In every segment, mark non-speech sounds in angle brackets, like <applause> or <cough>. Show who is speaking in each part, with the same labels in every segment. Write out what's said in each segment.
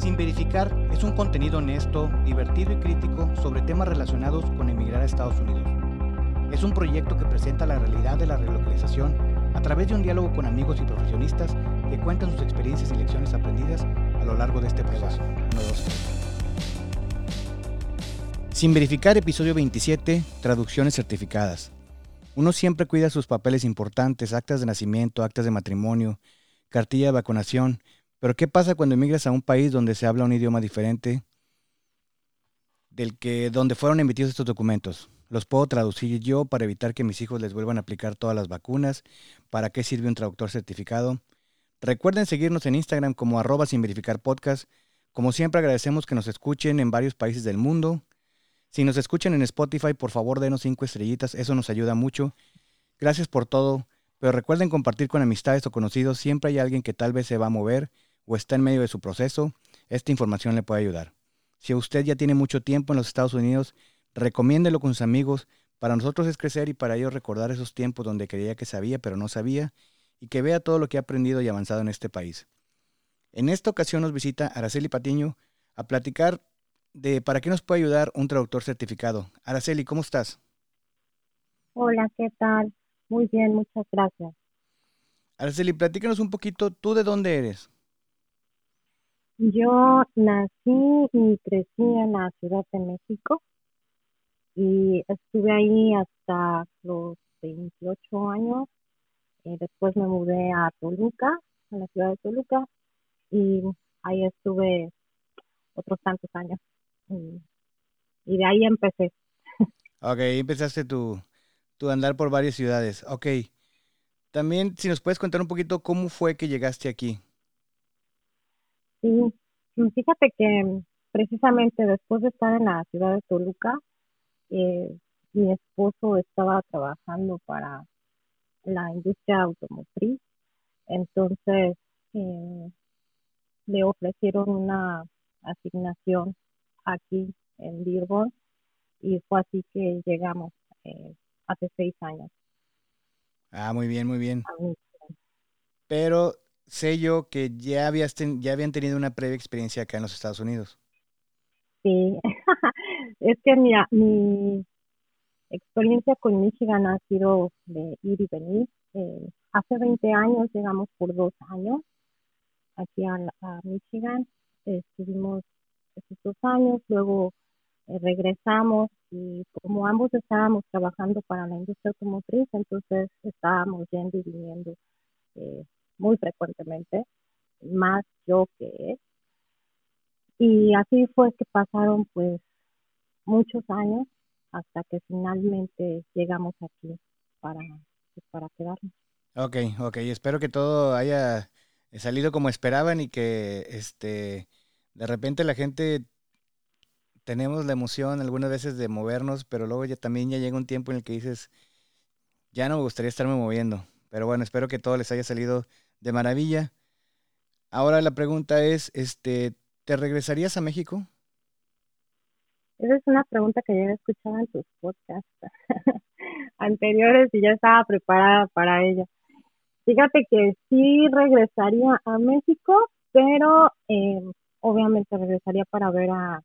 Speaker 1: Sin verificar es un contenido honesto, divertido y crítico sobre temas relacionados con emigrar a Estados Unidos. Es un proyecto que presenta la realidad de la relocalización a través de un diálogo con amigos y profesionistas que cuentan sus experiencias y lecciones aprendidas a lo largo de este proceso. Sin verificar episodio 27, traducciones certificadas. Uno siempre cuida sus papeles importantes, actas de nacimiento, actas de matrimonio, cartilla de vacunación, pero ¿qué pasa cuando emigras a un país donde se habla un idioma diferente del que donde fueron emitidos estos documentos? Los puedo traducir yo para evitar que mis hijos les vuelvan a aplicar todas las vacunas. ¿Para qué sirve un traductor certificado? Recuerden seguirnos en Instagram como arroba sin verificar. Como siempre agradecemos que nos escuchen en varios países del mundo. Si nos escuchan en Spotify, por favor denos cinco estrellitas, eso nos ayuda mucho. Gracias por todo, pero recuerden compartir con amistades o conocidos, siempre hay alguien que tal vez se va a mover o está en medio de su proceso, esta información le puede ayudar. Si usted ya tiene mucho tiempo en los Estados Unidos, recomiéndelo con sus amigos. Para nosotros es crecer y para ellos recordar esos tiempos donde creía que sabía pero no sabía y que vea todo lo que ha aprendido y avanzado en este país. En esta ocasión nos visita Araceli Patiño a platicar de para qué nos puede ayudar un traductor certificado. Araceli, ¿cómo estás?
Speaker 2: Hola, ¿qué tal? Muy bien, muchas gracias.
Speaker 1: Araceli, platícanos un poquito, ¿tú de dónde eres?
Speaker 2: Yo nací y crecí en la Ciudad de México y estuve ahí hasta los 28 años. Y después me mudé a Toluca, a la ciudad de Toluca, y ahí estuve otros tantos años. Y, de ahí empecé.
Speaker 1: Ok, empezaste tu, tu andar por varias ciudades. Ok. También, si nos puedes contar un poquito cómo fue que llegaste aquí.
Speaker 2: Sí, mm, fíjate que precisamente después de estar en la ciudad de Toluca, eh, mi esposo estaba trabajando para la industria automotriz, entonces eh, le ofrecieron una asignación aquí en Dearborn y fue así que llegamos eh, hace seis años.
Speaker 1: Ah, muy bien, muy bien. Pero sé yo que ya, habías ya habían tenido una previa experiencia acá en los Estados Unidos.
Speaker 2: Sí, <laughs> es que mira, mi experiencia con Michigan ha sido de ir y venir. Eh, hace 20 años llegamos por dos años aquí a, Michigan. estuvimos esos dos años, luego eh, regresamos y como ambos estábamos trabajando para la industria automotriz, entonces estábamos yendo y viniendo eh, muy frecuentemente, más yo que él. Y así fue que pasaron pues muchos años hasta que finalmente llegamos aquí para, pues, para quedarnos.
Speaker 1: Ok, ok, espero que todo haya salido como esperaban y que este de repente la gente tenemos la emoción algunas veces de movernos, pero luego ya también ya llega un tiempo en el que dices, ya no me gustaría estarme moviendo. Pero bueno, espero que todo les haya salido de maravilla. Ahora la pregunta es, este, ¿te regresarías a México?
Speaker 2: Esa es una pregunta que ya he escuchado en tus podcasts <laughs> anteriores y ya estaba preparada para ella. Fíjate que sí regresaría a México, pero eh, obviamente regresaría para ver a,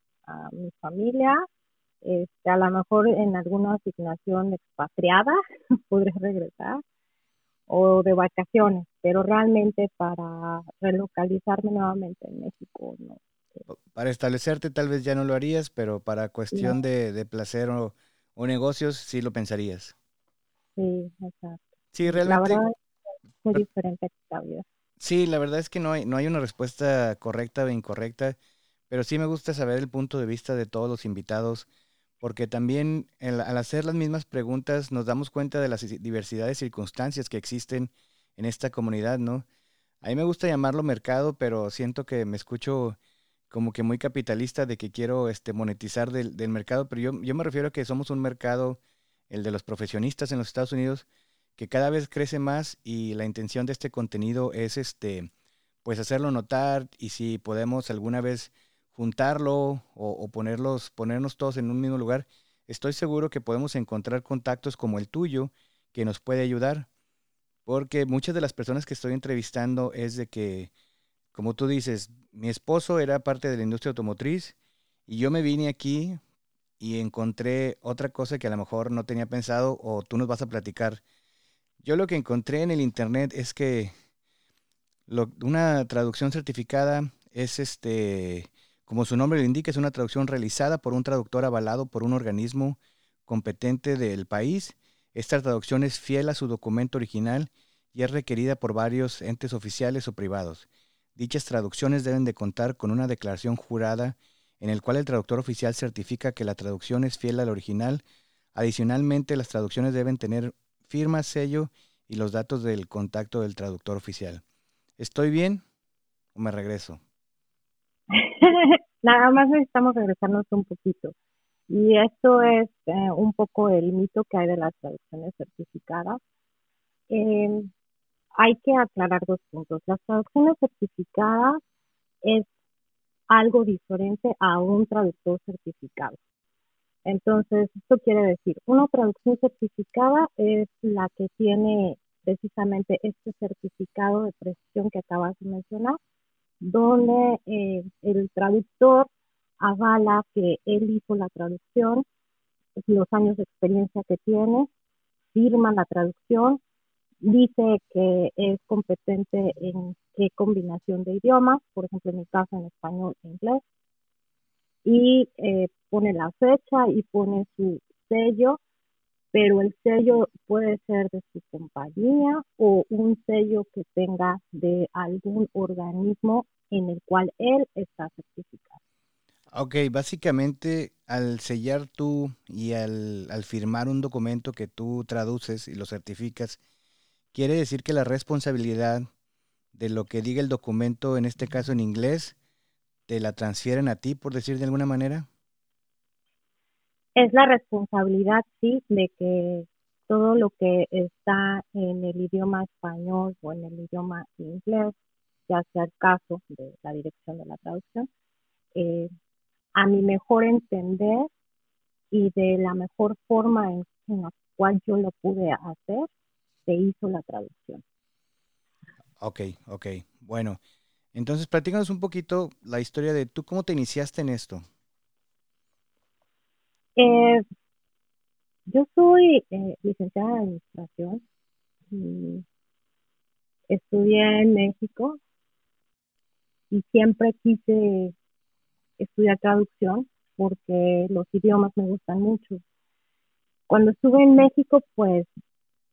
Speaker 2: mi familia, este, a lo mejor en alguna asignación expatriada <laughs> podré regresar o de vacaciones, pero realmente para relocalizarme nuevamente en México no.
Speaker 1: Para establecerte tal vez ya no lo harías, pero para cuestión de, placer o, negocios sí lo pensarías.
Speaker 2: Sí, exacto.
Speaker 1: Sí, realmente.
Speaker 2: La verdad es muy diferente esta vida.
Speaker 1: Sí, la verdad es que no hay, no hay una respuesta correcta o incorrecta, pero sí me gusta saber el punto de vista de todos los invitados, porque también al hacer las mismas preguntas nos damos cuenta de las diversidades circunstancias que existen en esta comunidad, ¿no? A mí me gusta llamarlo mercado, pero siento que me escucho como que muy capitalista de que quiero este, monetizar del, del mercado, pero yo, yo me refiero a que somos un mercado, el de los profesionistas en los Estados Unidos, que cada vez crece más y la intención de este contenido es este pues hacerlo notar y si podemos alguna vez juntarlo o, ponerlos, ponernos todos en un mismo lugar, estoy seguro que podemos encontrar contactos como el tuyo que nos puede ayudar. Porque muchas de las personas que estoy entrevistando es de que como tú dices, mi esposo era parte de la industria automotriz y yo me vine aquí y encontré otra cosa que a lo mejor no tenía pensado o tú nos vas a platicar. Yo lo que encontré en el internet es que una traducción certificada es este, como su nombre lo indica, es una traducción realizada por un traductor avalado por un organismo competente del país. Esta traducción es fiel a su documento original y es requerida por varios entes oficiales o privados. Dichas traducciones deben de contar con una declaración jurada en el cual el traductor oficial certifica que la traducción es fiel al original. Adicionalmente, las traducciones deben tener firma, sello y los datos del contacto del traductor oficial. ¿Estoy bien o me regreso? <laughs>
Speaker 2: Nada más necesitamos regresarnos un poquito. Y esto es eh, un poco el mito que hay de las traducciones certificadas. Eh, hay que aclarar dos puntos. Las traducciones certificadas es algo diferente a un traductor certificado. Entonces, esto quiere decir, una traducción certificada es la que tiene precisamente este certificado de precisión que acabas de mencionar, donde eh, el traductor avala que él hizo la traducción, los años de experiencia que tiene, firma la traducción, dice que es competente en qué combinación de idiomas, por ejemplo, en mi caso en español e inglés, y eh, pone la fecha y pone su sello, pero el sello puede ser de su compañía o un sello que tenga de algún organismo en el cual él está certificado.
Speaker 1: Ok, básicamente al sellar tú y al, al firmar un documento que tú traduces y lo certificas, quiere decir que la responsabilidad de lo que diga el documento, en este caso en inglés, te la transfieren a ti, por decir de alguna manera?
Speaker 2: Es la responsabilidad, sí, de que todo lo que está en el idioma español o en el idioma inglés, ya sea el caso de la dirección de la traducción, eh, a mi mejor entender y de la mejor forma en la cual yo lo pude hacer, se hizo la traducción.
Speaker 1: Ok, ok. Bueno, entonces platícanos un poquito la historia de tú, ¿cómo te iniciaste en esto?
Speaker 2: Eh, yo soy eh, licenciada en Administración. Y estudié en México y siempre quise estudiar traducción porque los idiomas me gustan mucho. Cuando estuve en México, pues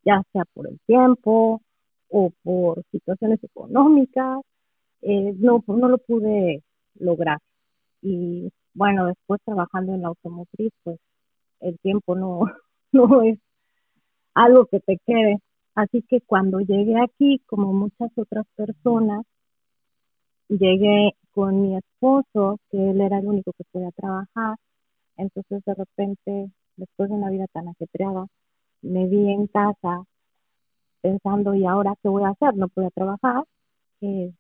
Speaker 2: ya sea por el tiempo o por situaciones económicas, eh, no, no lo pude lograr. Y bueno, después trabajando en la automotriz, pues el tiempo no, <laughs> no es algo que te quede. Así que cuando llegué aquí, como muchas otras personas, llegué con mi esposo, que él era el único que podía trabajar. Entonces, de repente, después de una vida tan ajetreada, me vi en casa pensando, ¿y ahora qué voy a hacer? No puedo trabajar. Eh,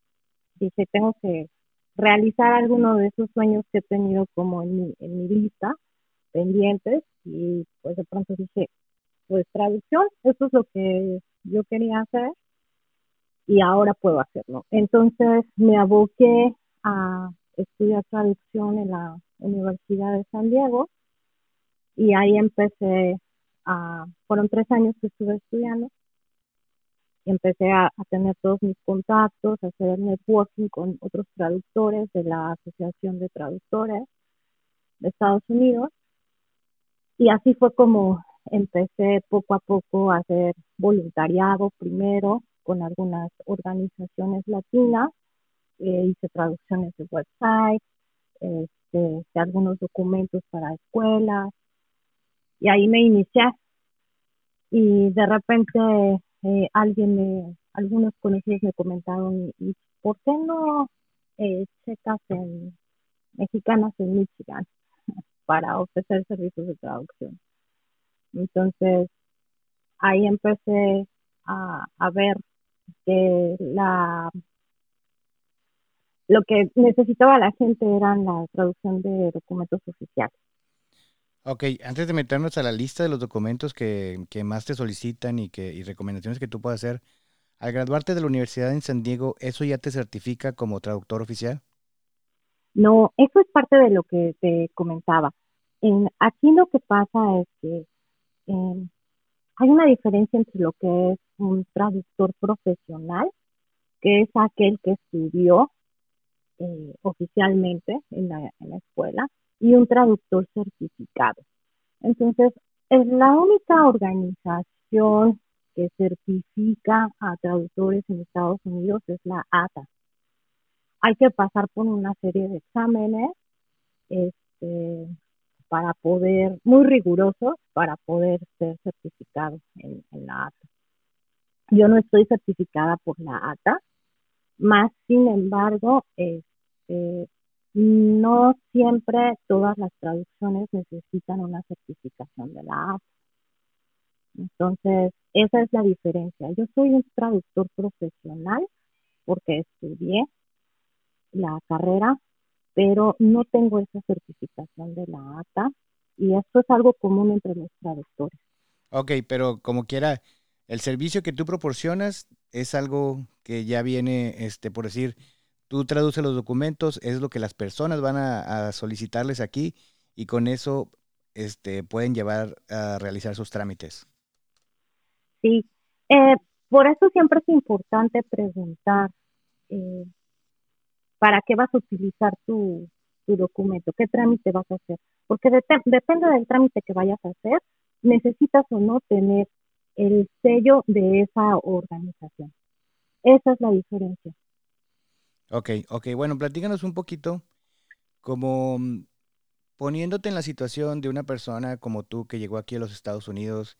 Speaker 2: dije, tengo que realizar alguno de esos sueños que he tenido como en mi, en mi lista, pendientes, y pues de pronto dije, pues traducción, eso es lo que yo quería hacer y ahora puedo hacerlo. Entonces me aboqué a estudiar traducción en la Universidad de San Diego y ahí empecé a, fueron tres años que estuve estudiando, empecé a, tener todos mis contactos, a hacer networking con otros traductores de la Asociación de Traductores de Estados Unidos. Y así fue como empecé poco a poco a hacer voluntariado primero con algunas organizaciones latinas, eh, hice traducciones de websites, este, de algunos documentos para escuelas, y ahí me inicié. Y de repente eh, alguien me, algunos conocidos me comentaron, ¿y por qué no eh, checas en mexicanas en Michigan <laughs> para ofrecer servicios de traducción? Entonces, ahí empecé a, a ver que la lo que necesitaba la gente era la traducción de documentos oficiales.
Speaker 1: Ok, antes de meternos a la lista de los documentos que, más te solicitan y, que, y recomendaciones que tú puedas hacer, Al graduarte de la Universidad en San Diego, ¿eso ya te certifica como traductor oficial?
Speaker 2: No, eso es parte de lo que te comentaba. En, aquí lo que pasa es que em, hay una diferencia entre lo que es un traductor profesional, que es aquel que estudió eh, oficialmente en la escuela, y un traductor certificado. Entonces, es la única organización que certifica a traductores en Estados Unidos es la ATA. Hay que pasar por una serie de exámenes este, para poder, muy rigurosos, para poder ser certificado en, la ATA. Yo no estoy certificada por la ATA, más sin embargo, este, no siempre todas las traducciones necesitan una certificación de la ATA. Entonces, esa es la diferencia. Yo soy un traductor profesional porque estudié la carrera, pero no tengo esa certificación de la ATA y esto es algo común entre los traductores.
Speaker 1: Ok, pero como quiera, el servicio que tú proporcionas es algo que ya viene, este, por decir, tú traduces los documentos, es lo que las personas van a, solicitarles aquí y con eso este, pueden llevar a realizar sus trámites.
Speaker 2: Sí, eh, por eso siempre es importante preguntar eh, para qué vas a utilizar tu, documento, qué trámite vas a hacer, porque depende del trámite que vayas a hacer, necesitas o no tener el sello de esa organización. Esa es la diferencia.
Speaker 1: Ok, ok, bueno, platícanos un poquito como mm, poniéndote en la situación de una persona como tú que llegó aquí a los Estados Unidos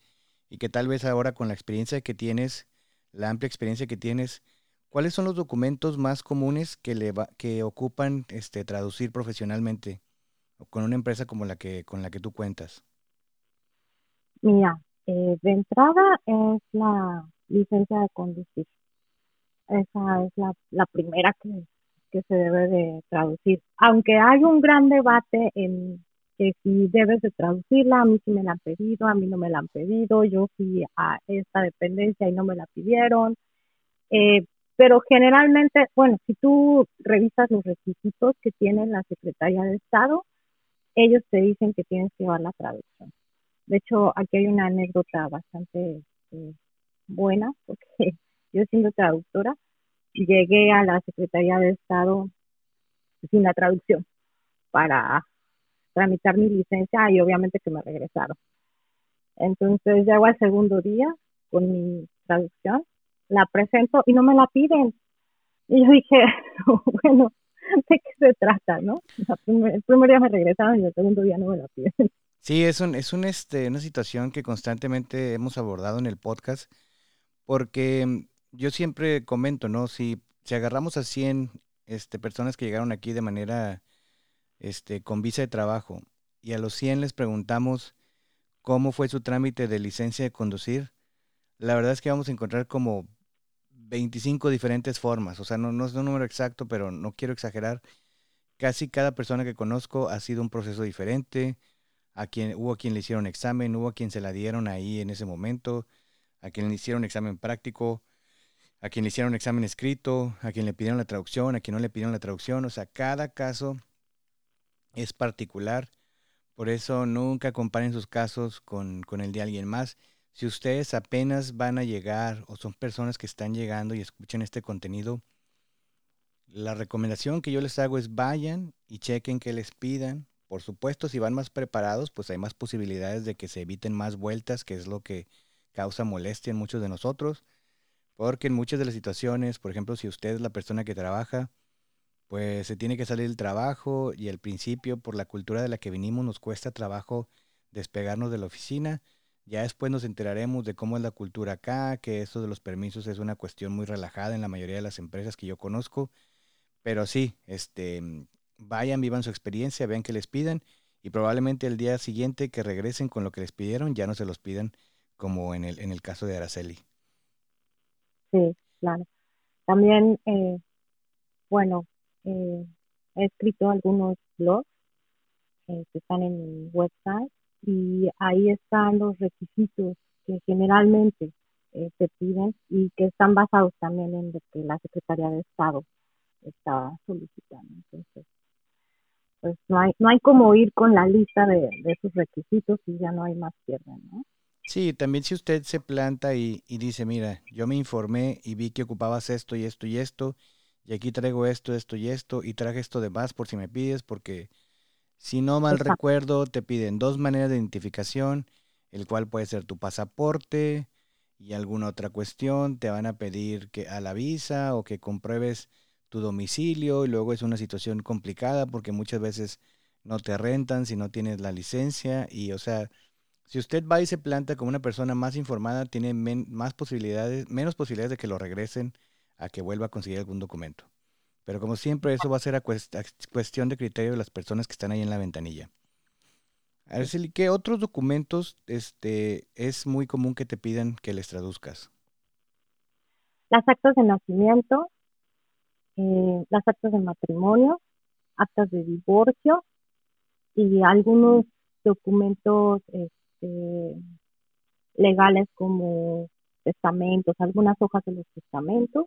Speaker 1: y que tal vez ahora con la experiencia que tienes, la amplia experiencia que tienes, ¿cuáles son los documentos más comunes que, le que ocupan este, traducir profesionalmente con una empresa como la que, con la que tú cuentas?
Speaker 2: Mira, eh, de entrada es la licencia de conducir. Esa es la, primera que, que se debe de traducir. Aunque hay un gran debate en que si debes de traducirla, a mí sí me la han pedido, a mí no me la han pedido, yo fui a esta dependencia y no me la pidieron. Eh, pero generalmente, bueno, si tú revisas los requisitos que tiene la Secretaría de Estado, ellos te dicen que tienes que llevar la traducción. De hecho, aquí hay una anécdota bastante eh, buena, porque yo siendo traductora, llegué a la Secretaría de Estado sin la traducción para tramitar mi licencia y obviamente que me regresaron. Entonces llego al segundo día con mi traducción, la presento y no me la piden. Y yo dije, <laughs> bueno, ¿de qué se trata, no? el primer día me regresaron y el segundo día no me la piden. <laughs>
Speaker 1: Sí, es, un, es un, este, una situación que constantemente hemos abordado en el podcast, porque yo siempre comento, ¿no? Si, si agarramos a 100 este, personas que llegaron aquí de manera este, con visa de trabajo y a los 100 les preguntamos cómo fue su trámite de licencia de conducir, la verdad es que vamos a encontrar como 25 diferentes formas. O sea, no, no es un número exacto, pero no quiero exagerar. Casi cada persona que conozco ha sido un proceso diferente. A quien, hubo a quien le hicieron examen, hubo a quien se la dieron ahí en ese momento, a quien le hicieron examen práctico, a quien le hicieron examen escrito, a quien le pidieron la traducción, a quien no le pidieron la traducción. O sea, cada caso es particular. Por eso nunca comparen sus casos con, el de alguien más. Si ustedes apenas van a llegar o son personas que están llegando y escuchan este contenido, la recomendación que yo les hago es vayan y chequen que les pidan. Por supuesto, si van más preparados, pues hay más posibilidades de que se eviten más vueltas, que es lo que causa molestia en muchos de nosotros. Porque en muchas de las situaciones, por ejemplo, si usted es la persona que trabaja, pues se tiene que salir del trabajo y al principio por la cultura de la que venimos nos cuesta trabajo despegarnos de la oficina. Ya después nos enteraremos de cómo es la cultura acá, que eso de los permisos es una cuestión muy relajada en la mayoría de las empresas que yo conozco. Pero sí, este, vayan, vivan su experiencia, vean que les pidan y probablemente el día siguiente que regresen con lo que les pidieron ya no se los pidan como en el, en el caso de Araceli.
Speaker 2: Sí, claro. También, eh, bueno, eh, he escrito algunos blogs eh, que están en mi website y ahí están los requisitos que generalmente eh, se piden y que están basados también en lo que la Secretaría de Estado está solicitando. Entonces, pues no hay, no hay como ir con la lista de, sus requisitos y ya no hay más pierde, ¿no?
Speaker 1: Sí, también si usted se planta y, y, dice, mira, yo me informé y vi que ocupabas esto y esto y esto, y aquí traigo esto, esto y esto, y traje esto de más por si me pides, porque si no mal recuerdo, te piden dos maneras de identificación, el cual puede ser tu pasaporte y alguna otra cuestión, te van a pedir que a la visa o que compruebes tu domicilio y luego es una situación complicada porque muchas veces no te rentan si no tienes la licencia y o sea, si usted va y se planta como una persona más informada, tiene más posibilidades, menos posibilidades de que lo regresen a que vuelva a conseguir algún documento. Pero como siempre, eso va a ser a, cuestión de criterio de las personas que están ahí en la ventanilla. Araceli, ¿qué otros documentos este, es muy común que te pidan que les traduzcas?
Speaker 2: Las actas de nacimiento, eh, las actas de matrimonio, actas de divorcio y algunos documentos este, legales como testamentos, algunas hojas de los testamentos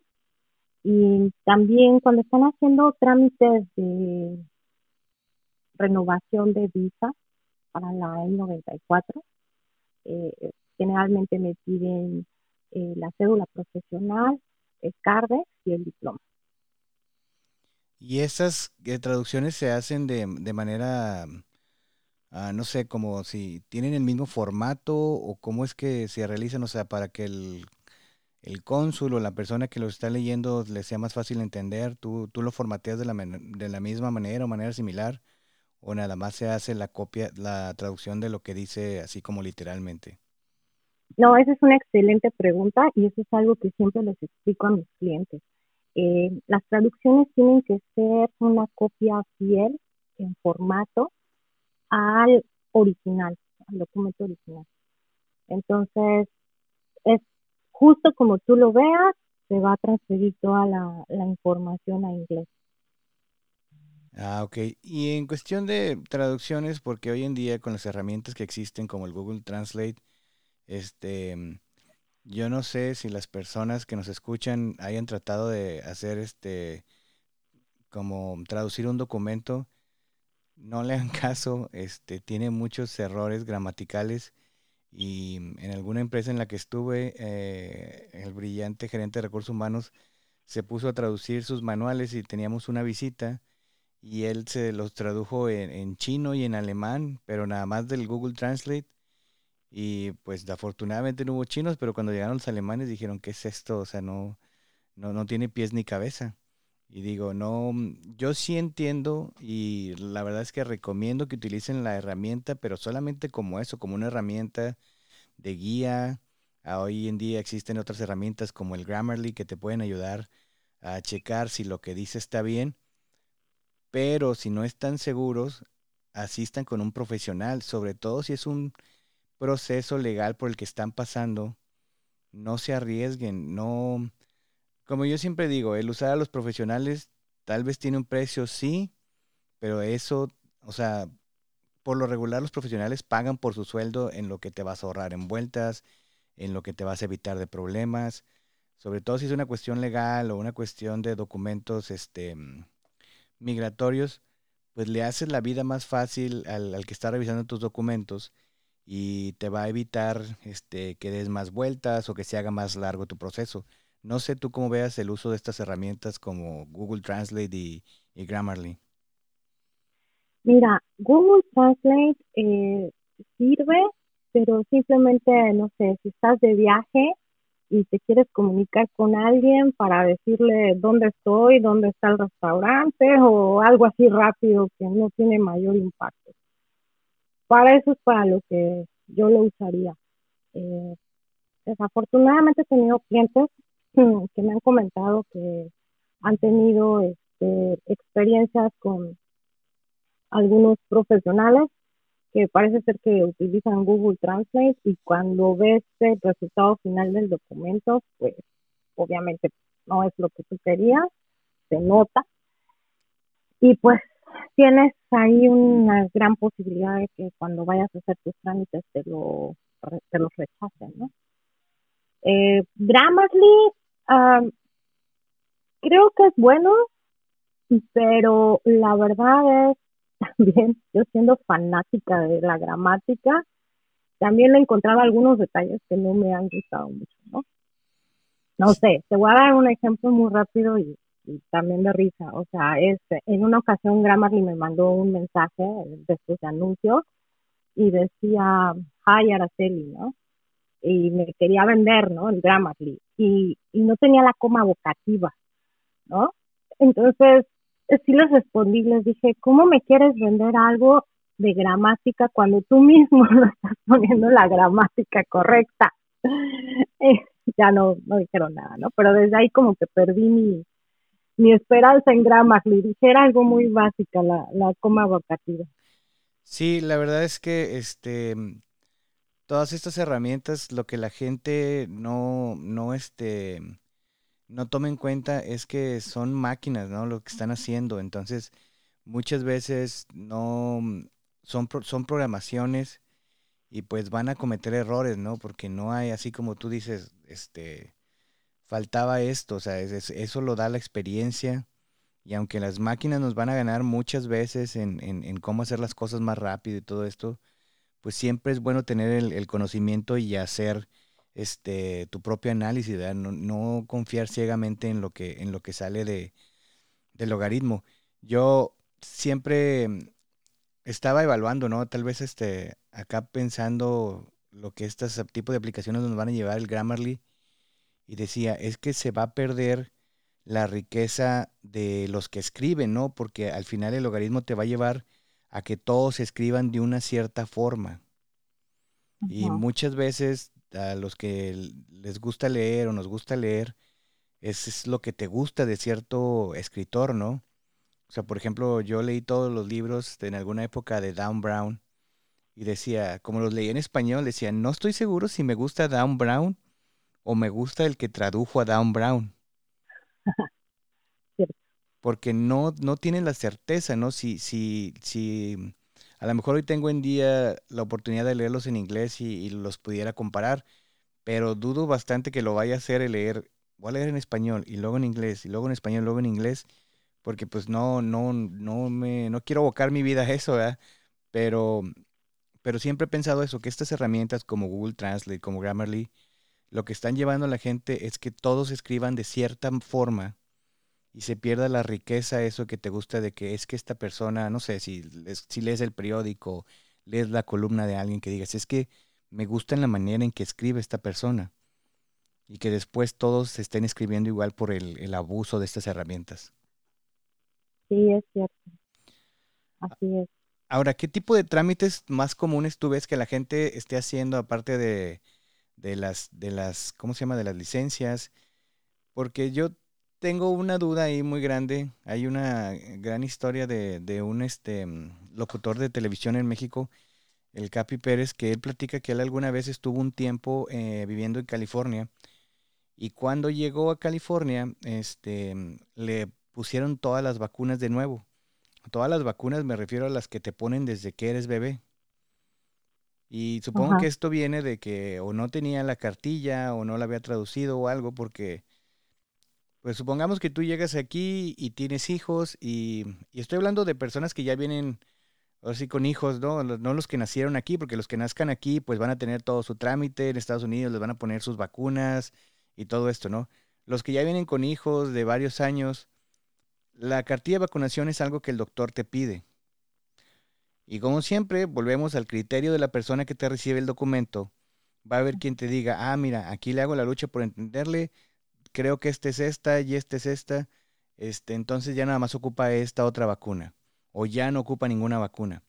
Speaker 2: y también cuando están haciendo trámites de renovación de visa para la I-94, eh, generalmente me piden eh, la cédula profesional, el CARDEX y el diploma.
Speaker 1: ¿Y esas eh, traducciones se hacen de, de manera, ah, no sé, como si tienen el mismo formato o cómo es que se realizan, o sea, para que el el cónsul o la persona que lo está leyendo le sea más fácil entender, tú, tú lo formateas de la, de la misma manera o manera similar, o nada más se hace la copia, la traducción de lo que dice así como literalmente.
Speaker 2: No, esa es una excelente pregunta y eso es algo que siempre les explico a mis clientes. Eh, las traducciones tienen que ser una copia fiel en formato al original, al documento original. Entonces, es justo como tú lo veas, se va a transferir toda la, información a inglés.
Speaker 1: Ah, ok. Y en cuestión de traducciones, porque hoy en día con las herramientas que existen como el Google Translate, este, yo no sé si las personas que nos escuchan hayan tratado de hacer este, como traducir un documento, no le hagan caso, este, tiene muchos errores gramaticales y en alguna empresa en la que estuve, eh, el brillante gerente de recursos humanos se puso a traducir sus manuales y teníamos una visita y él se los tradujo en, chino y en alemán, pero nada más del Google Translate. Y pues afortunadamente no hubo chinos, pero cuando llegaron los alemanes dijeron, ¿qué es esto? O sea, no, no, no tiene pies ni cabeza. Y digo, no, yo sí entiendo y la verdad es que recomiendo que utilicen la herramienta, pero solamente como eso, como una herramienta de guía. Ah, hoy en día existen otras herramientas como el Grammarly que te pueden ayudar a checar si lo que dice está bien. Pero si no están seguros, asistan con un profesional, sobre todo si es un proceso legal por el que están pasando. No se arriesguen, no como yo siempre digo, el usar a los profesionales tal vez tiene un precio, sí, pero eso, o sea, por lo regular los profesionales pagan por su sueldo en lo que te vas a ahorrar en vueltas, en lo que te vas a evitar de problemas, sobre todo si es una cuestión legal o una cuestión de documentos este, migratorios, pues le haces la vida más fácil al, al, que está revisando tus documentos y te va a evitar este, que des más vueltas o que se haga más largo tu proceso. No sé tú cómo veas el uso de estas herramientas como Google Translate y, Grammarly.
Speaker 2: Mira, Google Translate eh, sirve, pero simplemente, no sé, si estás de viaje y te quieres comunicar con alguien para decirle dónde estoy, dónde está el restaurante o algo así rápido que no tiene mayor impacto. Para eso es para lo que yo lo usaría. Eh, desafortunadamente he tenido clientes <clears throat> que me han comentado que han tenido este, experiencias con algunos profesionales que parece ser que utilizan Google Translate y cuando ves el resultado final del documento, pues obviamente no es lo que tú querías, se nota. Y pues tienes ahí una gran posibilidad de que cuando vayas a hacer tus trámites te lo, te los rechacen, ¿no? Eh, Grammarly, creo que es bueno, pero la verdad es <laughs> también, yo siendo fanática de la gramática, también le encontraba algunos detalles que no me han gustado mucho, ¿no? No sé, te voy a dar un ejemplo muy rápido y, también de risa. O sea, este, en una ocasión Grammarly me mandó un mensaje después de anuncio y decía, hi Araceli, ¿no? Y me quería vender, ¿no? El Grammarly. Y, no tenía la coma vocativa, ¿no? Entonces, sí les respondí, les dije, ¿cómo me quieres vender algo de gramática cuando tú mismo <laughs> no estás poniendo la gramática correcta? <laughs> Ya no, no dijeron nada, ¿no? Pero desde ahí como que perdí mi, mi esperanza en Grammarly. Dije, era algo muy básica la, la coma vocativa.
Speaker 1: Sí, la verdad es que este todas estas herramientas, lo que la gente no, no, este, no toma en cuenta es que son máquinas, ¿no? Lo que están haciendo. Entonces, muchas veces no son, son programaciones y pues van a cometer errores, ¿no? Porque no hay, así como tú dices, este, faltaba esto, o sea, eso lo da la experiencia. Y aunque las máquinas nos van a ganar muchas veces en, en, cómo hacer las cosas más rápido y todo esto, pues siempre es bueno tener el, conocimiento y hacer este tu propio análisis, no, no, confiar ciegamente en lo que, en lo que sale de, del logaritmo. Yo siempre estaba evaluando, ¿no? Tal vez este, acá pensando lo que estos tipos de aplicaciones nos van a llevar el Grammarly y decía, es que se va a perder la riqueza de los que escriben, ¿no? Porque al final el logaritmo te va a llevar a que todos escriban de una cierta forma. Y muchas veces a los que les gusta leer o nos gusta leer, es, es lo que te gusta de cierto escritor, ¿no? O sea, por ejemplo, yo leí todos los libros en alguna época de Dan Brown y decía, como los leí en español, decía, no estoy seguro si me gusta Dan Brown o me gusta el que tradujo a Dan Brown. <laughs> Porque no, no tienen la certeza, ¿no? Si, si, si a lo mejor hoy tengo en día la oportunidad de leerlos en inglés y, los pudiera comparar, pero dudo bastante que lo vaya a hacer el leer, voy a leer en español y luego en inglés y luego en español, luego en inglés porque pues no, no, no me, no quiero abocar mi vida a eso, ¿verdad? Pero, pero siempre he pensado eso, que estas herramientas como Google Translate, como Grammarly, lo que están llevando a la gente es que todos escriban de cierta forma y se pierda la riqueza, eso que te gusta de que es que esta persona, no sé, si, si lees el periódico, lees la columna de alguien que digas, es que me gusta en la manera en que escribe esta persona y que después todos estén escribiendo igual por el, el abuso de estas herramientas.
Speaker 2: Sí, es cierto. Así es.
Speaker 1: Ahora, ¿qué tipo de trámites más comunes tú ves que la gente esté haciendo aparte de, de las, de las, ¿cómo se llama? De las licencias. Porque yo tengo una duda ahí muy grande. Hay una gran historia de, de un este locutor de televisión en México, el Capi Pérez, que él platica que él alguna vez estuvo un tiempo eh, viviendo en California. Y cuando llegó a California, este, le pusieron todas las vacunas de nuevo. Todas las vacunas me refiero a las que te ponen desde que eres bebé. Y supongo que esto viene de que o no tenía la cartilla o no la había traducido o algo porque, pues supongamos que tú llegas aquí y tienes hijos y, estoy hablando de personas que ya vienen, así con hijos, ¿no? No los que nacieron aquí, porque los que nazcan aquí pues van a tener todo su trámite en Estados Unidos, les van a poner sus vacunas y todo esto, ¿no? Los que ya vienen con hijos de varios años, la cartilla de vacunación es algo que el doctor te pide. Y como siempre, volvemos al criterio de la persona que te recibe el documento. Va a haber quien te diga, ah, mira, aquí le hago la lucha por entenderle, creo que esta es esta y esta es esta, este, entonces ya nada más ocupa esta otra vacuna, o ya no ocupa ninguna vacuna.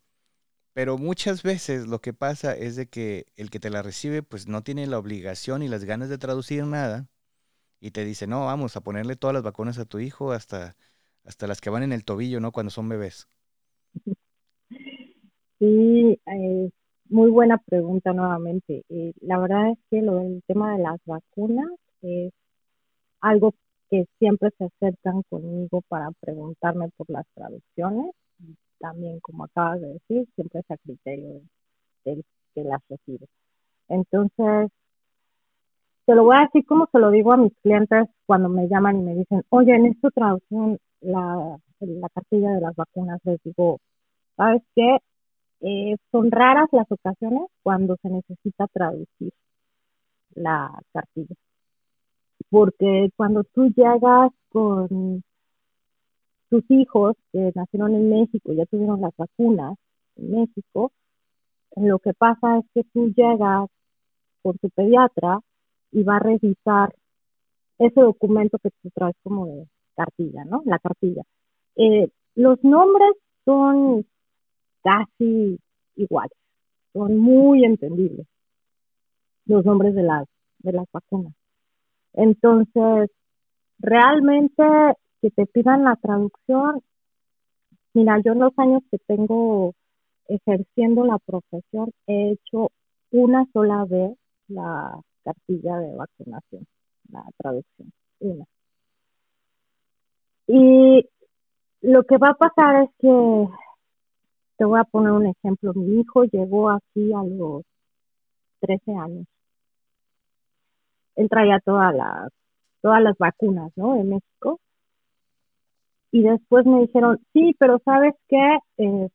Speaker 1: Pero muchas veces lo que pasa es de que el que te la recibe pues no tiene la obligación y las ganas de traducir nada y te dice, no, vamos a ponerle todas las vacunas a tu hijo hasta hasta las que van en el tobillo, ¿no? Cuando son bebés.
Speaker 2: Sí, eh, muy buena pregunta nuevamente. Eh, la verdad es que lo del tema de las vacunas es algo que siempre se acercan conmigo para preguntarme por las traducciones. También, como acabas de decir, siempre es a criterio del que las recibe. Entonces, te lo voy a decir como se lo digo a mis clientes cuando me llaman y me dicen, oye, en esta traducción, la, la cartilla de las vacunas, les digo, ¿sabes qué? Eh, son raras las ocasiones cuando se necesita traducir la cartilla. Porque cuando tú llegas con tus hijos que nacieron en México, ya tuvieron las vacunas en México, lo que pasa es que tú llegas por tu pediatra y va a revisar ese documento que tú traes como de cartilla, ¿no? La cartilla. Eh, los nombres son casi iguales, son muy entendibles los nombres de las de las vacunas. Entonces, realmente que te pidan la traducción, mira, yo en los años que tengo ejerciendo la profesión he hecho una sola vez la cartilla de vacunación, la traducción, una. Y lo que va a pasar es que, te voy a poner un ejemplo, mi hijo llegó aquí a los 13 años. Él traía todas las, todas las vacunas, ¿no? De México. Y después me dijeron, sí, pero ¿sabes qué? Eh,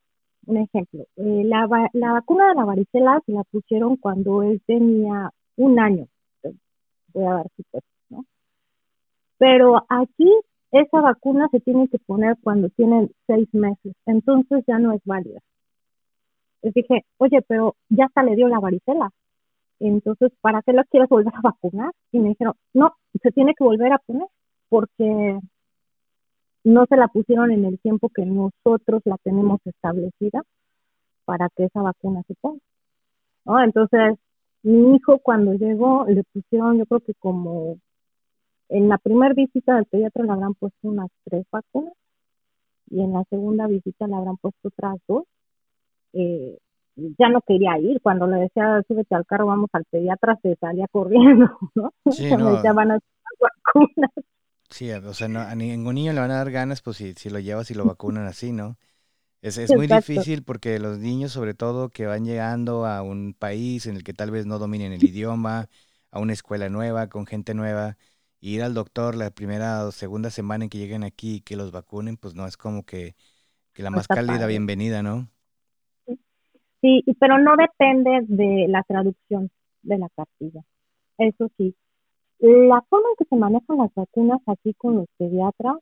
Speaker 2: un ejemplo, eh, la, la vacuna de la varicela se la pusieron cuando él tenía un año. Voy a dar su ¿no? Pero aquí esa vacuna se tiene que poner cuando tienen seis meses, entonces ya no es válida. Les dije, oye, pero ya hasta le dio la varicela. Entonces, ¿para qué la quieres volver a vacunar? Y me dijeron, no, se tiene que volver a poner porque no se la pusieron en el tiempo que nosotros la tenemos establecida para que esa vacuna se ponga. ¿no? Entonces, mi hijo cuando llegó le pusieron, yo creo que como en la primera visita del pediatra le habrán puesto unas tres vacunas y en la segunda visita le habrán puesto otras dos. Eh, ya no quería ir. Cuando le decía, súbete al carro, vamos al pediatra, se salía corriendo, <laughs> ¿no? Sí, no. decía, van a vacunas.
Speaker 1: Sí, o sea, a ningún niño le van a dar ganas, pues si, si lo llevas y lo <laughs> vacunan así, ¿no? Es, es muy difícil porque los niños, sobre todo, que van llegando a un país en el que tal vez no dominen el idioma, a una escuela nueva, con gente nueva, ir al doctor la primera o segunda semana en que lleguen aquí y que los vacunen, pues no es como que, que la más cálida bienvenida, ¿no?
Speaker 2: Sí, pero no depende de la traducción de la cartilla. Eso sí, la forma en que se manejan las vacunas aquí con los pediatras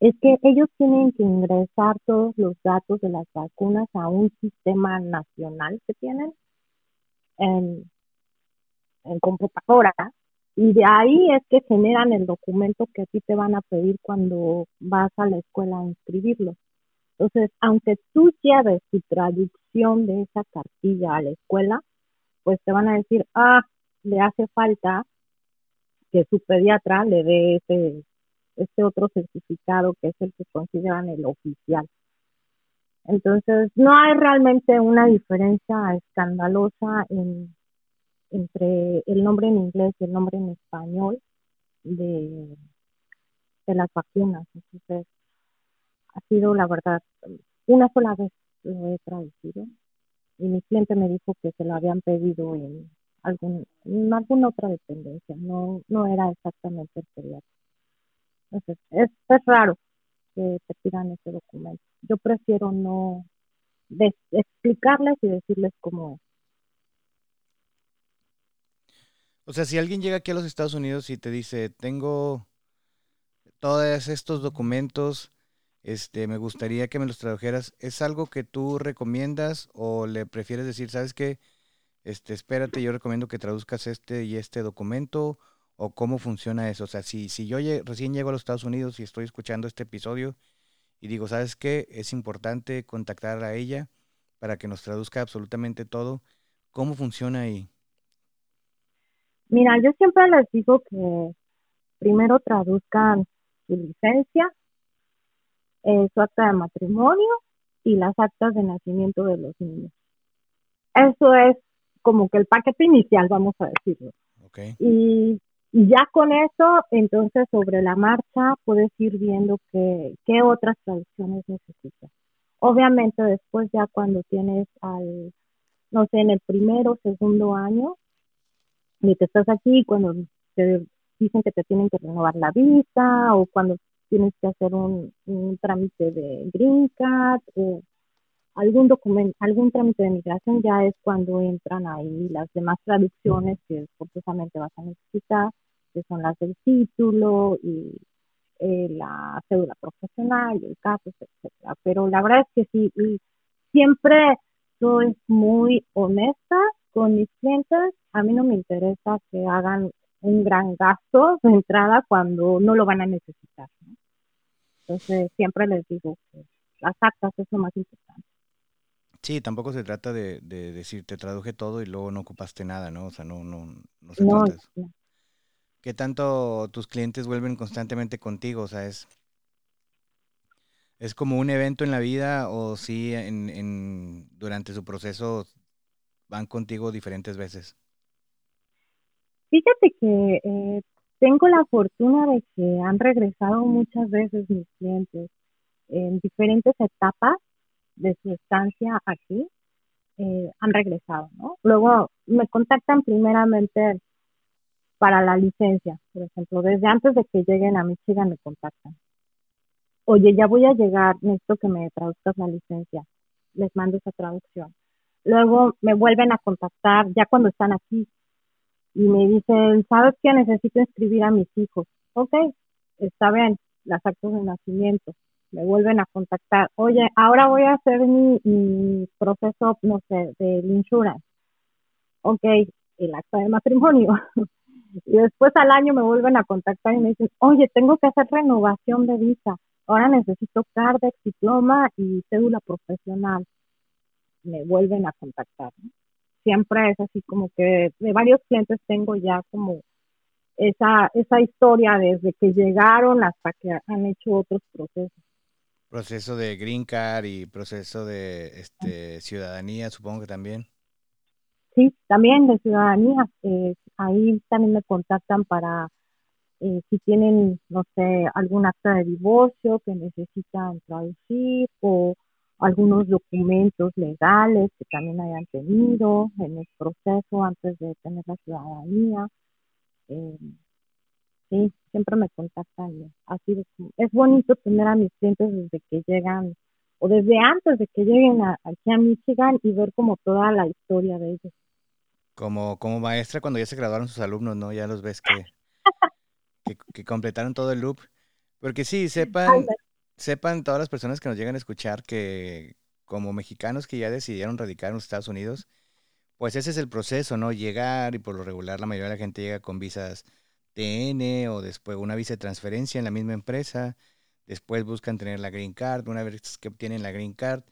Speaker 2: es que ellos tienen que ingresar todos los datos de las vacunas a un sistema nacional que tienen en, computadora y de ahí es que generan el documento que a ti te van a pedir cuando vas a la escuela a inscribirlo. Entonces, aunque tú lleves tu traducción de esa cartilla a la escuela, pues te van a decir, ah, le hace falta que su pediatra le dé ese, este otro certificado que es el que consideran el oficial. Entonces, no hay realmente una diferencia escandalosa en, entre el nombre en inglés y el nombre en español de, de las vacunas. Entonces, ha sido, la verdad, una sola vez lo he traducido y mi cliente me dijo que se lo habían pedido en algún, alguna otra dependencia, no, no era exactamente el pediatra. Entonces, es, es raro que te pidan ese documento. Yo prefiero no explicarles y decirles cómo es.
Speaker 1: O sea, si alguien llega aquí a los Estados Unidos y te dice, tengo todos estos documentos, este, me gustaría que me los tradujeras, ¿es algo que tú recomiendas o le prefieres decir, sabes qué? este, espérate, yo recomiendo que traduzcas este y este documento, o cómo funciona eso. O sea, si, si yo recién llego a los Estados Unidos y estoy escuchando este episodio y digo, ¿sabes qué? Es importante contactar a ella para que nos traduzca absolutamente todo. ¿Cómo funciona ahí?
Speaker 2: Mira, yo siempre les digo que primero traduzcan su licencia, eh, su acta de matrimonio y las actas de nacimiento de los niños. Eso es como que el paquete inicial, vamos a decirlo. Y, ya con eso, entonces sobre la marcha puedes ir viendo qué, qué otras traducciones necesitas. Obviamente después ya cuando tienes al, no sé, en el primero o segundo año, de que estás aquí, cuando te dicen que te tienen que renovar la visa o cuando tienes que hacer un, trámite de green card o algún documento, algún trámite de migración ya es cuando entran ahí las demás traducciones que forzosamente vas a necesitar, que son las del título y eh, la cédula profesional, el caso, etcétera. Pero la verdad es que sí, y siempre soy muy honesta con mis clientes. A mí no me interesa que hagan un gran gasto de entrada cuando no lo van a necesitar. Entonces siempre les digo que las actas es lo más importante.
Speaker 1: Sí, tampoco se trata de, decir te traduje todo y luego no ocupaste nada, ¿no? O sea, no, no, no se trata de eso. ¿Qué tanto tus clientes vuelven constantemente contigo? O sea, es, es como un evento en la vida o sí en, en, durante su proceso van contigo diferentes veces.
Speaker 2: Fíjate que eh, tengo la fortuna de que han regresado muchas veces mis clientes en diferentes etapas de su estancia aquí eh, han regresado, ¿no? Luego me contactan primeramente para la licencia, por ejemplo, desde antes de que lleguen a Michigan me contactan. Oye, ya voy a llegar, necesito que me traduzcas la licencia. Les mando esa traducción. Luego me vuelven a contactar ya cuando están aquí y me dicen, ¿sabes qué? Necesito inscribir a mis hijos. Ok, está bien, las actos de nacimiento me vuelven a contactar, oye, ahora voy a hacer mi, proceso, no sé, de insurance. Ok, el acta de matrimonio. <laughs> y después al año me vuelven a contactar y me dicen, oye, tengo que hacer renovación de visa. Ahora necesito CARDEX, diploma y cédula profesional. Me vuelven a contactar. Siempre es así como que de varios clientes tengo ya como esa, esa historia desde que llegaron hasta que han hecho otros procesos.
Speaker 1: Proceso de green card y proceso de este, ciudadanía, supongo que también.
Speaker 2: Sí, también de ciudadanía. Eh, ahí también me contactan para eh, si tienen, no sé, algún acta de divorcio que necesitan traducir o algunos documentos legales que también hayan tenido en el proceso antes de tener la ciudadanía. Eh, sí, siempre me contactan. Así es bonito tener a mis clientes desde que llegan o desde antes de que lleguen aquí a Michigan y ver como toda la historia de ellos.
Speaker 1: Como, como maestra cuando ya se graduaron sus alumnos, ¿no? Ya los ves que, que, completaron todo el loop. Porque sí, <laughs> sepan, sepan todas las personas que nos llegan a escuchar que como mexicanos que ya decidieron radicar en los Estados Unidos, pues ese es el proceso, ¿no? Llegar y por lo regular la mayoría de la gente llega con visas TN o después una visa de transferencia en la misma empresa. Después buscan tener la green card. Una vez que obtienen la green card,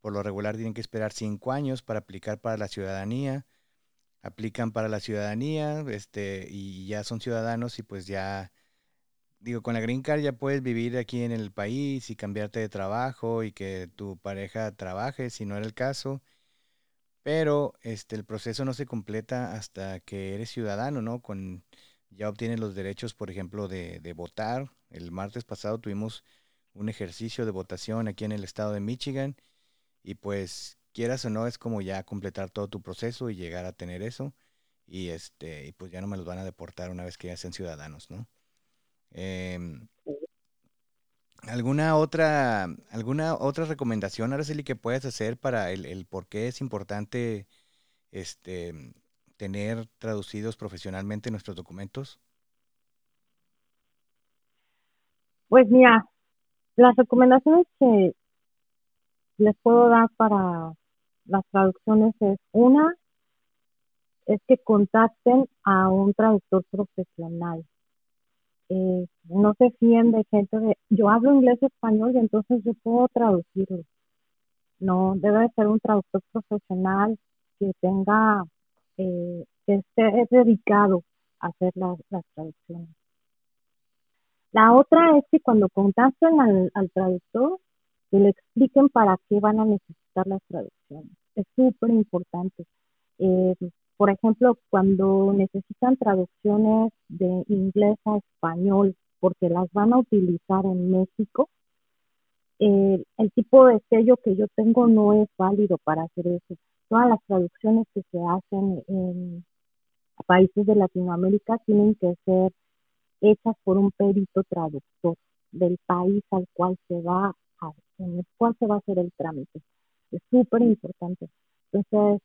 Speaker 1: por lo regular tienen que esperar cinco años para aplicar para la ciudadanía. Aplican para la ciudadanía este, y ya son ciudadanos y pues ya, digo, con la green card ya puedes vivir aquí en el país y cambiarte de trabajo y que tu pareja trabaje si no era el caso. Pero este, el proceso no se completa hasta que eres ciudadano, ¿no? Con ya obtienen los derechos, por ejemplo, de, de votar. El martes pasado tuvimos un ejercicio de votación aquí en el estado de Michigan y pues quieras o no es como ya completar todo tu proceso y llegar a tener eso y este y pues ya no me los van a deportar una vez que ya sean ciudadanos, ¿no? Em, ¿Alguna otra, alguna otra recomendación, Araceli, que puedas hacer para el, el por qué es importante este tener traducidos profesionalmente nuestros documentos?
Speaker 2: Pues mira, las recomendaciones que les puedo dar para las traducciones es una, es que contacten a un traductor profesional. Eh, no se fíen de gente de, yo hablo inglés y español y entonces yo puedo traducirlo. No, debe ser un traductor profesional que tenga eh, que esté dedicado a hacer las, traducciones. La otra es que cuando contacten al, traductor, que le expliquen para qué van a necesitar las traducciones. Es súper importante. Eh, por ejemplo, cuando necesitan traducciones de inglés a español, porque las van a utilizar en México, eh, el tipo de sello que yo tengo no es válido para hacer eso todas las traducciones que se hacen en, países de Latinoamérica tienen que ser hechas por un perito traductor del país al cual se va a, en el cual se va a hacer el trámite. Es súper importante. Entonces,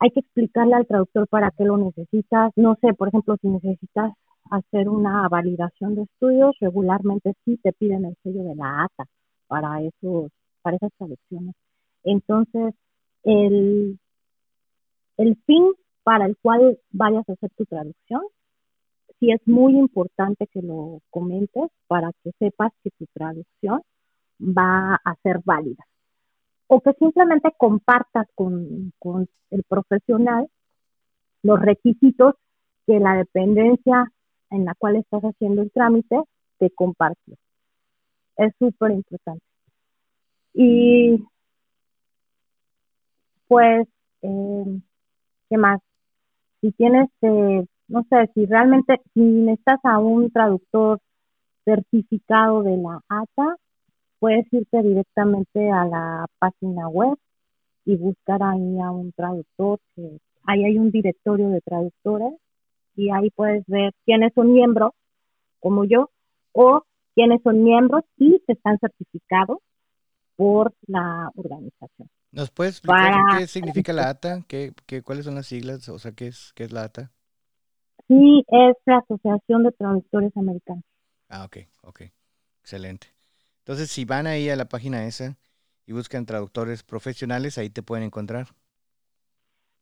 Speaker 2: hay que explicarle al traductor para qué lo necesitas. No sé, por ejemplo, si necesitas hacer una validación de estudios, regularmente sí te piden el sello de la ATA para esos, para esas traducciones. Entonces, el, el fin para el cual vayas a hacer tu traducción, sí es muy importante que lo comentes para que sepas que tu traducción va a ser válida. O que simplemente compartas con, el profesional los requisitos que la dependencia en la cual estás haciendo el trámite te compartió. Es súper importante. Y pues, eh, ¿qué más? Si tienes, eh, no sé, si realmente, si necesitas a un traductor certificado de la ATA, puedes irte directamente a la página web y buscar ahí a un traductor, que ahí hay un directorio de traductores y ahí puedes ver quiénes son miembros, como yo, o quiénes son miembros y están certificados por la organización.
Speaker 1: ¿Nos puedes explicar qué significa la ATA? ¿Qué, qué, cuáles son las siglas? O sea, ¿qué es, qué es la ATA?
Speaker 2: Sí, es la Asociación de Traductores Americanos.
Speaker 1: Ah, ok, ok. Excelente. Entonces, si van ahí a la página esa y buscan traductores profesionales, ahí te pueden encontrar.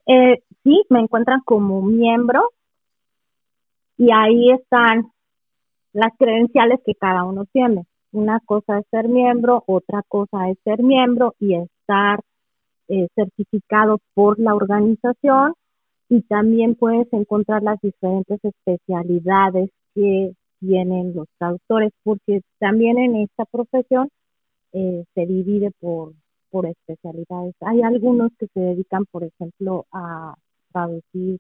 Speaker 2: Eh, sí, me encuentran como miembro y ahí están las credenciales que cada uno tiene. Una cosa es ser miembro, otra cosa es ser miembro y estar eh, certificado por la organización y también puedes encontrar las diferentes especialidades que tienen los traductores, porque también en esta profesión eh, se divide por, por especialidades. Hay algunos que se dedican, por ejemplo, a traducir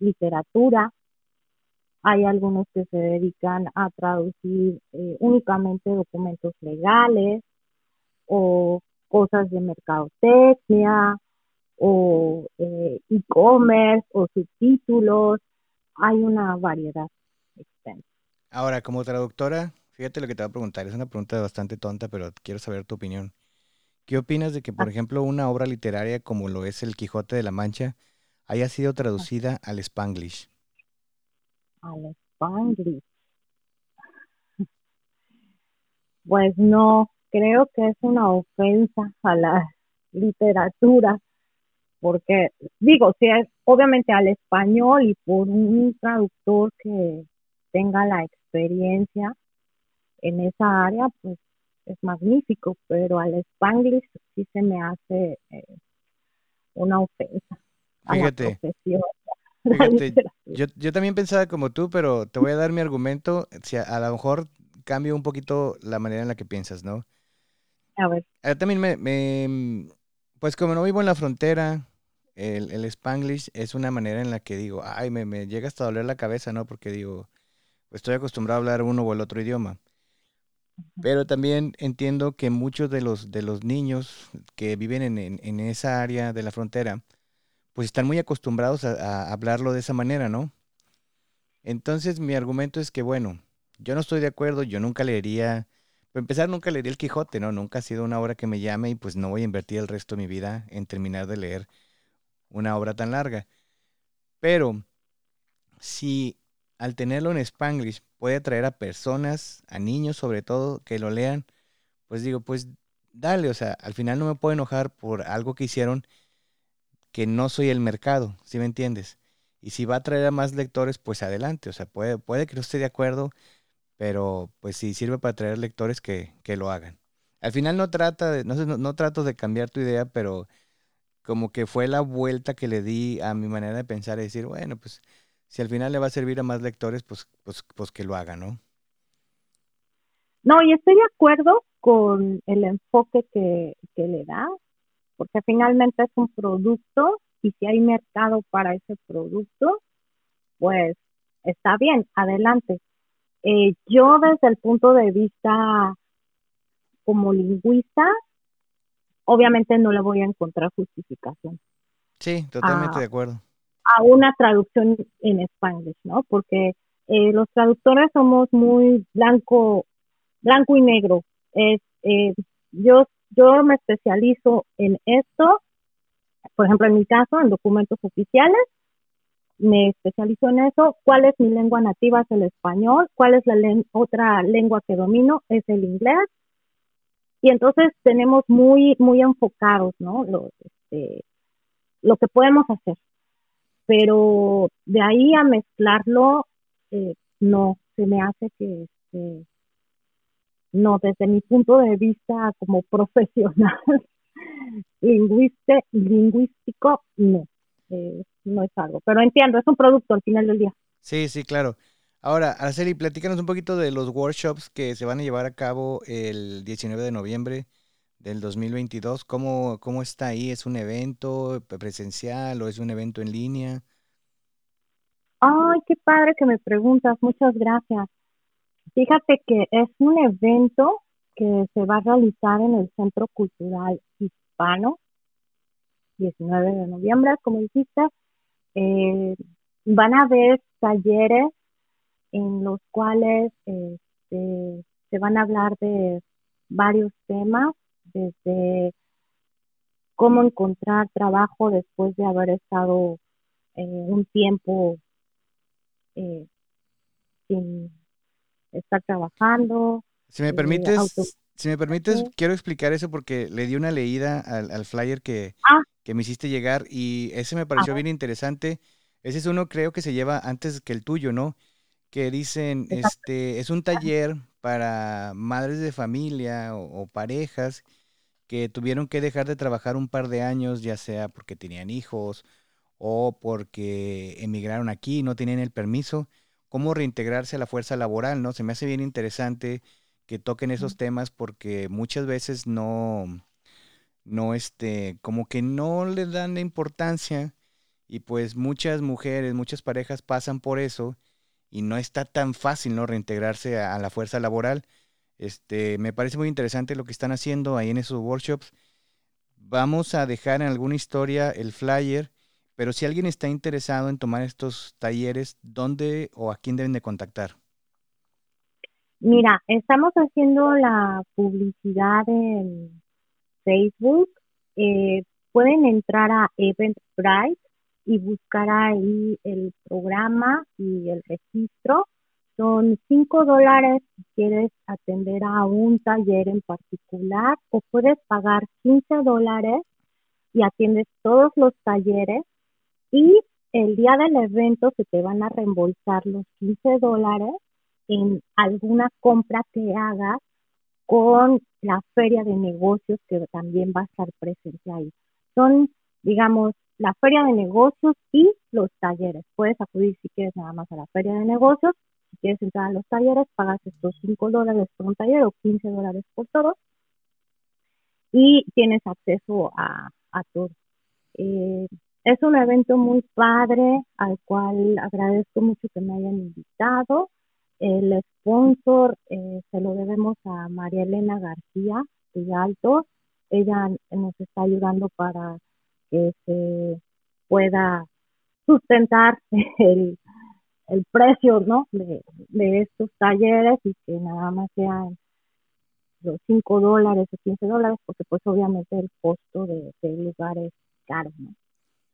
Speaker 2: literatura, hay algunos que se dedican a traducir eh, únicamente documentos legales o cosas de mercadotecnia o eh, e-commerce o subtítulos. Hay una variedad.
Speaker 1: Ahora, como traductora, fíjate lo que te voy a preguntar. Es una pregunta bastante tonta, pero quiero saber tu opinión. ¿Qué opinas de que, por ah. ejemplo, una obra literaria como lo es El Quijote de la Mancha haya sido traducida al Spanglish?
Speaker 2: al Spanglish. Pues no, creo que es una ofensa a la literatura, porque digo, si es obviamente al español y por un traductor que tenga la experiencia en esa área, pues es magnífico, pero al Spanglish sí se me hace eh, una ofensa.
Speaker 1: Fíjate, <laughs> yo, yo también pensaba como tú, pero te voy a dar mi argumento. Si a, lo mejor cambio un poquito la manera en la que piensas, ¿no?
Speaker 2: A ver.
Speaker 1: también me, pues como no vivo en la frontera, el, el Spanglish es una manera en la que digo, ay, me, me llega hasta doler la cabeza, ¿no? Porque digo, estoy acostumbrado a hablar uno o el otro idioma. Pero también entiendo que muchos de los, de los niños que viven en, en esa área de la frontera, pues están muy acostumbrados a, hablarlo de esa manera, ¿no? Entonces mi argumento es que, bueno, yo no estoy de acuerdo, yo nunca leería, para empezar, nunca leería el Quijote, ¿no? Nunca ha sido una obra que me llame y pues no voy a invertir el resto de mi vida en terminar de leer una obra tan larga. Pero si al tenerlo en Spanglish puede atraer a personas, a niños sobre todo, que lo lean, pues digo, pues dale, o sea, al final no me puedo enojar por algo que hicieron que no soy el mercado, ¿sí me entiendes? Y si va a traer a más lectores, pues adelante. O sea, puede, puede que no esté de acuerdo, pero pues si sirve para traer lectores, que, que lo hagan. Al final no trata de, no, no, no trato de cambiar tu idea, pero como que fue la vuelta que le di a mi manera de pensar y decir, bueno, pues si al final le va a servir a más lectores, pues, pues, pues que lo haga, ¿no?
Speaker 2: No, y estoy de acuerdo con el enfoque que, que le da porque finalmente es un producto y si hay mercado para ese producto, pues está bien, adelante. Eh, yo desde el punto de vista como lingüista, obviamente no le voy a encontrar justificación.
Speaker 1: Sí, totalmente de acuerdo.
Speaker 2: A una traducción en español, ¿no? Porque eh, los traductores somos muy blanco, blanco y negro. Es, eh, yo, yo me especializo en esto, por ejemplo, en mi caso, en documentos oficiales, me especializo en eso. ¿Cuál es mi lengua nativa? Es el español. ¿Cuál es la otra lengua que domino? Es el inglés. Y entonces tenemos muy, muy enfocados, ¿no? Este, lo que podemos hacer. Pero de ahí a mezclarlo, eh, no, se me hace que, este, no, desde mi punto de vista como profesional <laughs> lingüístico, no. Eh, no es algo. Pero entiendo, es un producto al final del día.
Speaker 1: Sí, sí, claro. Ahora, Araceli, platícanos un poquito de los workshops que se van a llevar a cabo el 19 de noviembre del 2022. ¿Cómo, cómo está ahí? ¿Es un evento presencial o es un evento en línea?
Speaker 2: Ay, qué padre que me preguntas. Muchas gracias. Fíjate que es un evento que se va a realizar en el Centro Cultural Hispano 19 de noviembre, como dijiste. Eh, van a haber talleres en los cuales este, se van a hablar de varios temas, desde cómo encontrar trabajo después de haber estado eh, un tiempo eh, sin estar trabajando.
Speaker 1: Si me permites, si me permites, quiero explicar eso porque le di una leída al, flyer que, ah. que, me hiciste llegar y ese me pareció bien interesante. Ese es uno creo que se lleva antes que el tuyo, ¿no? Que dicen, este, es un taller para madres de familia o, parejas que tuvieron que dejar de trabajar un par de años, ya sea porque tenían hijos o porque emigraron aquí, no tenían el permiso, cómo reintegrarse a la fuerza laboral, ¿no? Se me hace bien interesante que toquen esos temas porque muchas veces no, no, este, como que no le dan la importancia y pues muchas mujeres, muchas parejas pasan por eso y no está tan fácil, ¿no? Reintegrarse a, la fuerza laboral. Este, me parece muy interesante lo que están haciendo ahí en esos workshops. Vamos a dejar en alguna historia el flyer, pero si alguien está interesado en tomar estos talleres, ¿dónde o a quién deben de contactar?
Speaker 2: Mira, estamos haciendo la publicidad en Facebook. Eh, pueden entrar a Eventbrite y buscar ahí el programa y el registro. Son cinco dólares si quieres atender a un taller en particular o puedes pagar 15 dólares y atiendes todos los talleres y el día del evento se te van a reembolsar los 15 dólares en alguna compra que hagas con la feria de negocios que también va a estar presente ahí. Son, digamos, la feria de negocios y los talleres. Puedes acudir si quieres nada más a la feria de negocios. Quieres entrar a los talleres, pagas estos 5 dólares por un taller o 15 dólares por todo. Y tienes acceso a, a todo. Eh, es un evento muy padre al cual agradezco mucho que me hayan invitado. El sponsor eh, se lo debemos a María Elena García de Alto. Ella nos está ayudando para que se pueda sustentar <laughs> el, el precio ¿no? de, de estos talleres y que nada más sean los 5 dólares o 15 dólares, porque pues obviamente el costo de, de lugar es caro. ¿no?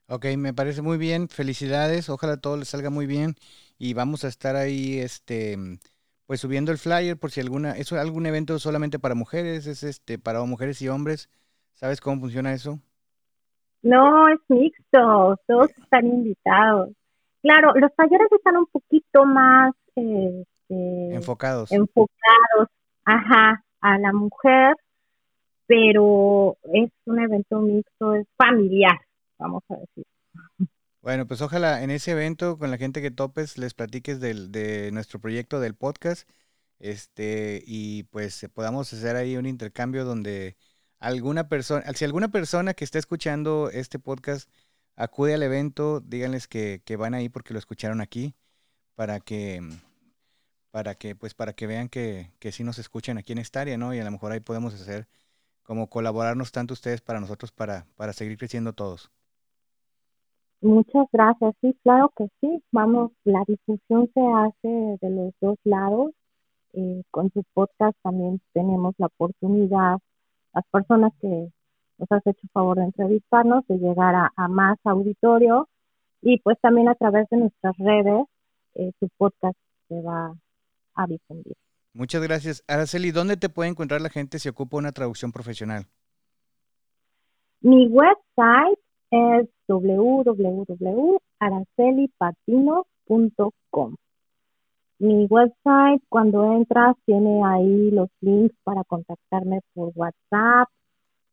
Speaker 1: Ok, me parece muy bien. Felicidades. Ojalá todo les salga muy bien. Y vamos a estar ahí, este, pues subiendo el flyer por si alguna, ¿es algún evento solamente para mujeres? ¿Es este para mujeres y hombres? ¿Sabes cómo funciona eso?
Speaker 2: No, es mixto. Todos están invitados. Claro, los talleres están un poquito más este,
Speaker 1: enfocados.
Speaker 2: Enfocados, ajá, a la mujer, pero es un evento mixto, es familiar vamos a decir.
Speaker 1: Bueno, pues ojalá en ese evento con la gente que topes les platiques del, de nuestro proyecto del podcast este y pues podamos hacer ahí un intercambio donde alguna persona, si alguna persona que está escuchando este podcast acude al evento, díganles que, van ahí porque lo escucharon aquí para que para que pues para que vean que, que sí nos escuchan aquí en esta área, ¿no? Y a lo mejor ahí podemos hacer como colaborarnos tanto ustedes para nosotros para, para seguir creciendo todos.
Speaker 2: Muchas gracias. Sí, claro que sí. Vamos, la difusión se hace de los dos lados. Eh, con su podcast también tenemos la oportunidad, las personas que nos has hecho favor de entrevistarnos, de llegar a, más auditorio y pues también a través de nuestras redes, eh, su podcast se va a difundir.
Speaker 1: Muchas gracias. Araceli, ¿dónde te puede encontrar la gente si ocupa una traducción profesional?
Speaker 2: Mi website es www.aracelipatino.com. Mi website, cuando entras, tiene ahí los links para contactarme por WhatsApp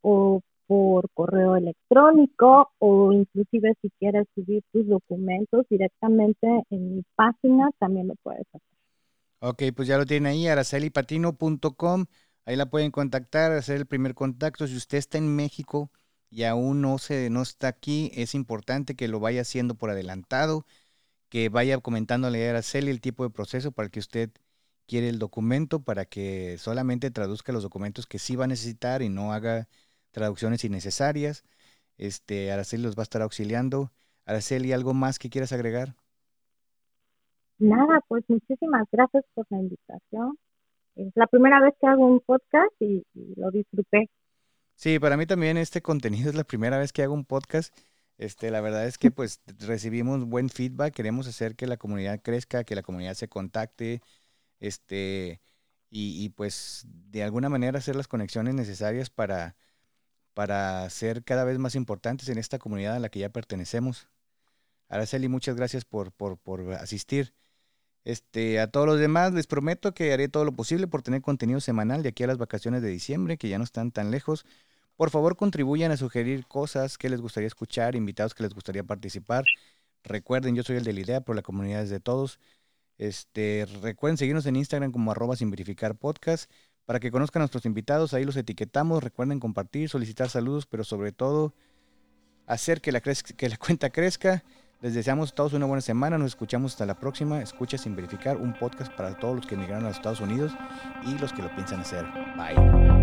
Speaker 2: o por correo electrónico o inclusive si quieres subir tus documentos directamente en mi página, también lo puedes hacer.
Speaker 1: Ok, pues ya lo tienen ahí, aracelipatino.com. Ahí la pueden contactar, hacer el primer contacto. Si usted está en México, y aún no, se, no está aquí, es importante que lo vaya haciendo por adelantado, que vaya comentándole a Araceli el tipo de proceso para que usted quiere el documento, para que solamente traduzca los documentos que sí va a necesitar y no haga traducciones innecesarias. Este, Araceli los va a estar auxiliando. Araceli, ¿algo más que quieras agregar?
Speaker 2: Nada, pues muchísimas gracias por la invitación. Es la primera vez que hago un podcast y lo disfruté.
Speaker 1: Sí, para mí también este <laughs> contenido es la primera vez que hago un podcast. Este, la verdad es que pues recibimos buen feedback, queremos hacer que la comunidad crezca, que la comunidad se contacte, este, y, pues de alguna manera hacer las conexiones necesarias para, para ser cada vez más importantes en esta comunidad a la que ya pertenecemos. Araceli, muchas gracias por, por, por asistir. Este, a todos los demás les prometo que haré todo lo posible por tener contenido semanal de aquí a las vacaciones de diciembre, que ya no están tan lejos. Por favor, contribuyan a sugerir cosas que les gustaría escuchar, invitados que les gustaría participar. Recuerden, yo soy el de la idea, pero la comunidad es de todos. Este, recuerden seguirnos en Instagram como arroba sin verificar para que conozcan a nuestros invitados. Ahí los etiquetamos. Recuerden compartir, solicitar saludos, pero sobre todo hacer que la, <laughs> cuenta crezca. Les deseamos a todos una buena semana. Nos escuchamos hasta la próxima. Escucha sin verificar un podcast para todos los que emigraron a los Estados Unidos y los que lo piensan hacer. Bye.